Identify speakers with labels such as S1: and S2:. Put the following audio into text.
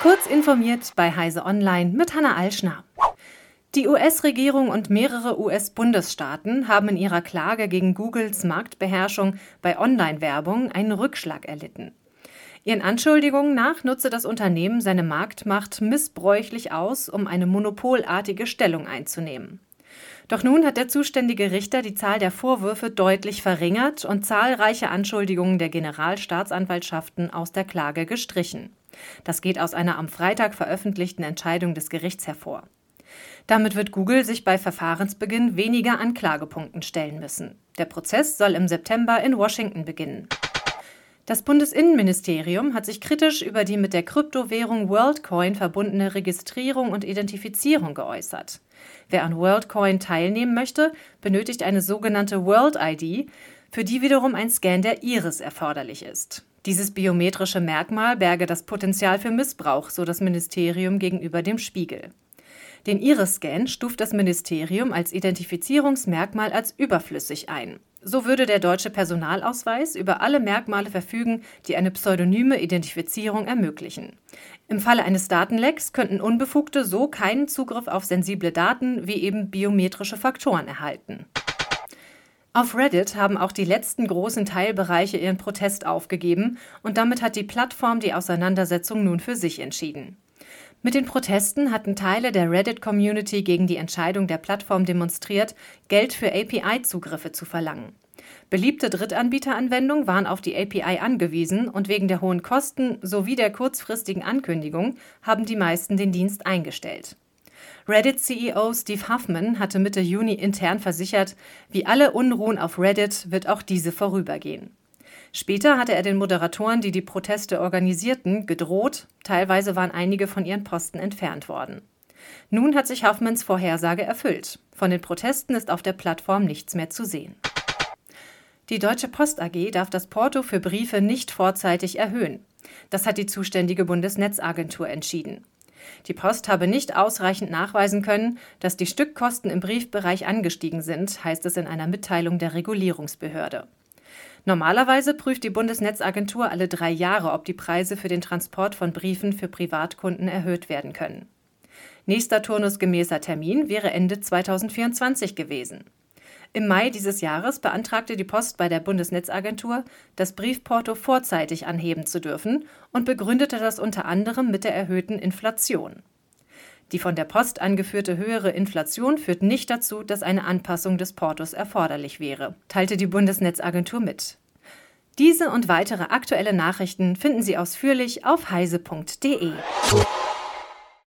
S1: Kurz informiert bei Heise Online mit Hanna Alschner. Die US-Regierung und mehrere US-Bundesstaaten haben in ihrer Klage gegen Googles Marktbeherrschung bei Online-Werbung einen Rückschlag erlitten. Ihren Anschuldigungen nach nutze das Unternehmen seine Marktmacht missbräuchlich aus, um eine monopolartige Stellung einzunehmen. Doch nun hat der zuständige Richter die Zahl der Vorwürfe deutlich verringert und zahlreiche Anschuldigungen der Generalstaatsanwaltschaften aus der Klage gestrichen. Das geht aus einer am Freitag veröffentlichten Entscheidung des Gerichts hervor. Damit wird Google sich bei Verfahrensbeginn weniger Anklagepunkten stellen müssen. Der Prozess soll im September in Washington beginnen. Das Bundesinnenministerium hat sich kritisch über die mit der Kryptowährung WorldCoin verbundene Registrierung und Identifizierung geäußert. Wer an WorldCoin teilnehmen möchte, benötigt eine sogenannte World ID, für die wiederum ein Scan der Iris erforderlich ist. Dieses biometrische Merkmal berge das Potenzial für Missbrauch, so das Ministerium gegenüber dem Spiegel. Den Iris-Scan stuft das Ministerium als Identifizierungsmerkmal als überflüssig ein. So würde der deutsche Personalausweis über alle Merkmale verfügen, die eine pseudonyme Identifizierung ermöglichen. Im Falle eines Datenlecks könnten Unbefugte so keinen Zugriff auf sensible Daten wie eben biometrische Faktoren erhalten. Auf Reddit haben auch die letzten großen Teilbereiche ihren Protest aufgegeben und damit hat die Plattform die Auseinandersetzung nun für sich entschieden. Mit den Protesten hatten Teile der Reddit-Community gegen die Entscheidung der Plattform demonstriert, Geld für API-Zugriffe zu verlangen. Beliebte Drittanbieteranwendungen waren auf die API angewiesen und wegen der hohen Kosten sowie der kurzfristigen Ankündigung haben die meisten den Dienst eingestellt. Reddit-CEO Steve Huffman hatte Mitte Juni intern versichert, wie alle Unruhen auf Reddit wird auch diese vorübergehen. Später hatte er den Moderatoren, die die Proteste organisierten, gedroht, teilweise waren einige von ihren Posten entfernt worden. Nun hat sich Hoffmanns Vorhersage erfüllt. Von den Protesten ist auf der Plattform nichts mehr zu sehen. Die Deutsche Post AG darf das Porto für Briefe nicht vorzeitig erhöhen. Das hat die zuständige Bundesnetzagentur entschieden. Die Post habe nicht ausreichend nachweisen können, dass die Stückkosten im Briefbereich angestiegen sind, heißt es in einer Mitteilung der Regulierungsbehörde. Normalerweise prüft die Bundesnetzagentur alle drei Jahre, ob die Preise für den Transport von Briefen für Privatkunden erhöht werden können. Nächster turnusgemäßer Termin wäre Ende 2024 gewesen. Im Mai dieses Jahres beantragte die Post bei der Bundesnetzagentur, das Briefporto vorzeitig anheben zu dürfen und begründete das unter anderem mit der erhöhten Inflation. Die von der Post angeführte höhere Inflation führt nicht dazu, dass eine Anpassung des Portos erforderlich wäre, teilte die Bundesnetzagentur mit. Diese und weitere aktuelle Nachrichten finden Sie ausführlich auf heise.de.